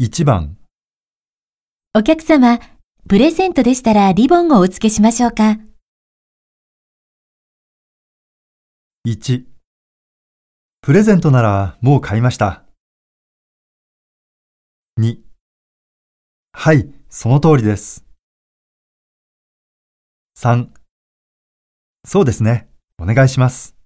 1番、お客様、プレゼントでしたらリボンをお付けしましょうか1。プレゼントならもう買いました。2。はい、その通りです。3。そうですね。お願いします。